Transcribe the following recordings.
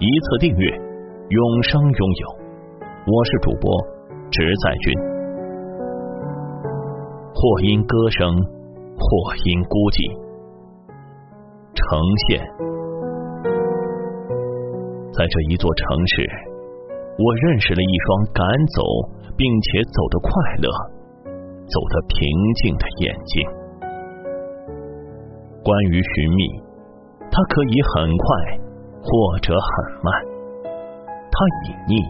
一次订阅，永生拥有。我是主播直在君。或因歌声，或因孤寂，呈现。在这一座城市，我认识了一双敢走并且走得快乐、走得平静的眼睛。关于寻觅，它可以很快。或者很慢，他隐匿，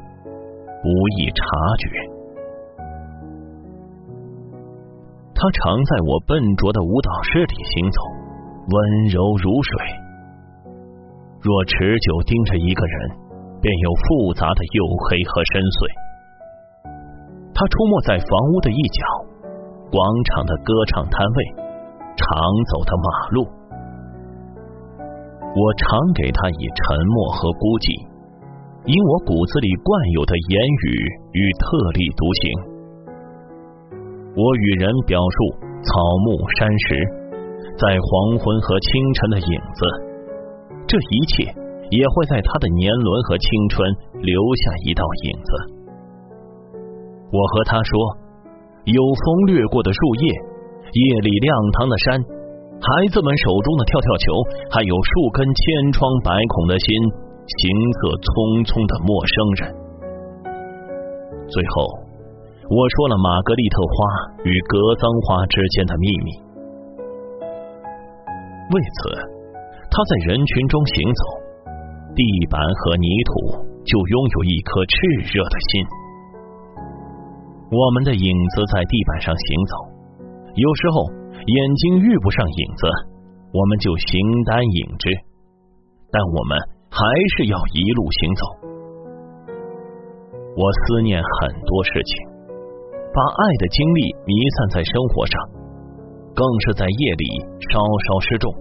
不易察觉。他常在我笨拙的舞蹈室里行走，温柔如水。若持久盯着一个人，便有复杂的黝黑和深邃。他出没在房屋的一角，广场的歌唱摊位，常走的马路。我常给他以沉默和孤寂，因我骨子里惯有的言语与特立独行。我与人表述草木山石，在黄昏和清晨的影子，这一切也会在他的年轮和青春留下一道影子。我和他说，有风掠过的树叶，夜里亮堂的山。孩子们手中的跳跳球，还有数根千疮百孔的心，行色匆匆的陌生人。最后，我说了玛格丽特花与格桑花之间的秘密。为此，他在人群中行走，地板和泥土就拥有一颗炽热的心。我们的影子在地板上行走，有时候。眼睛遇不上影子，我们就形单影只，但我们还是要一路行走。我思念很多事情，把爱的精力弥散在生活上，更是在夜里稍稍失重。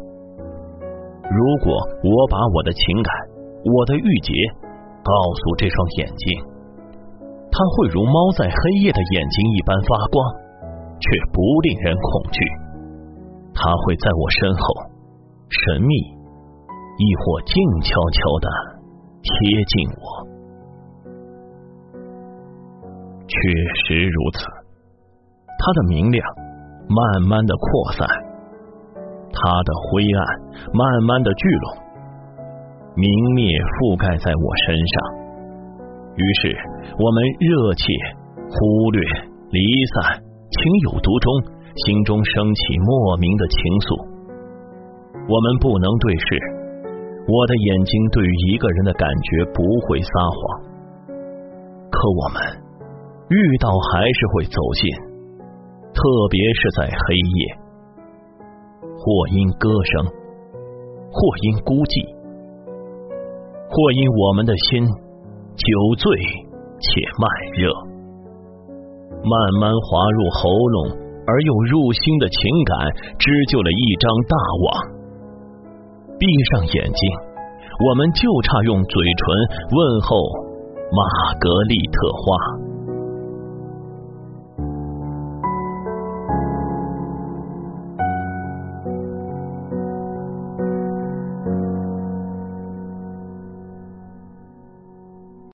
如果我把我的情感、我的郁结告诉这双眼睛，它会如猫在黑夜的眼睛一般发光，却不令人恐惧。他会在我身后，神秘，亦或静悄悄的贴近我。确实如此，它的明亮慢慢的扩散，它的灰暗慢慢的聚拢，明灭覆盖在我身上。于是，我们热切、忽略、离散，情有独钟。心中升起莫名的情愫，我们不能对视。我的眼睛对于一个人的感觉不会撒谎，可我们遇到还是会走近，特别是在黑夜，或因歌声，或因孤寂，或因我们的心酒醉且慢热，慢慢滑入喉咙。而又入心的情感织就了一张大网。闭上眼睛，我们就差用嘴唇问候玛格丽特花。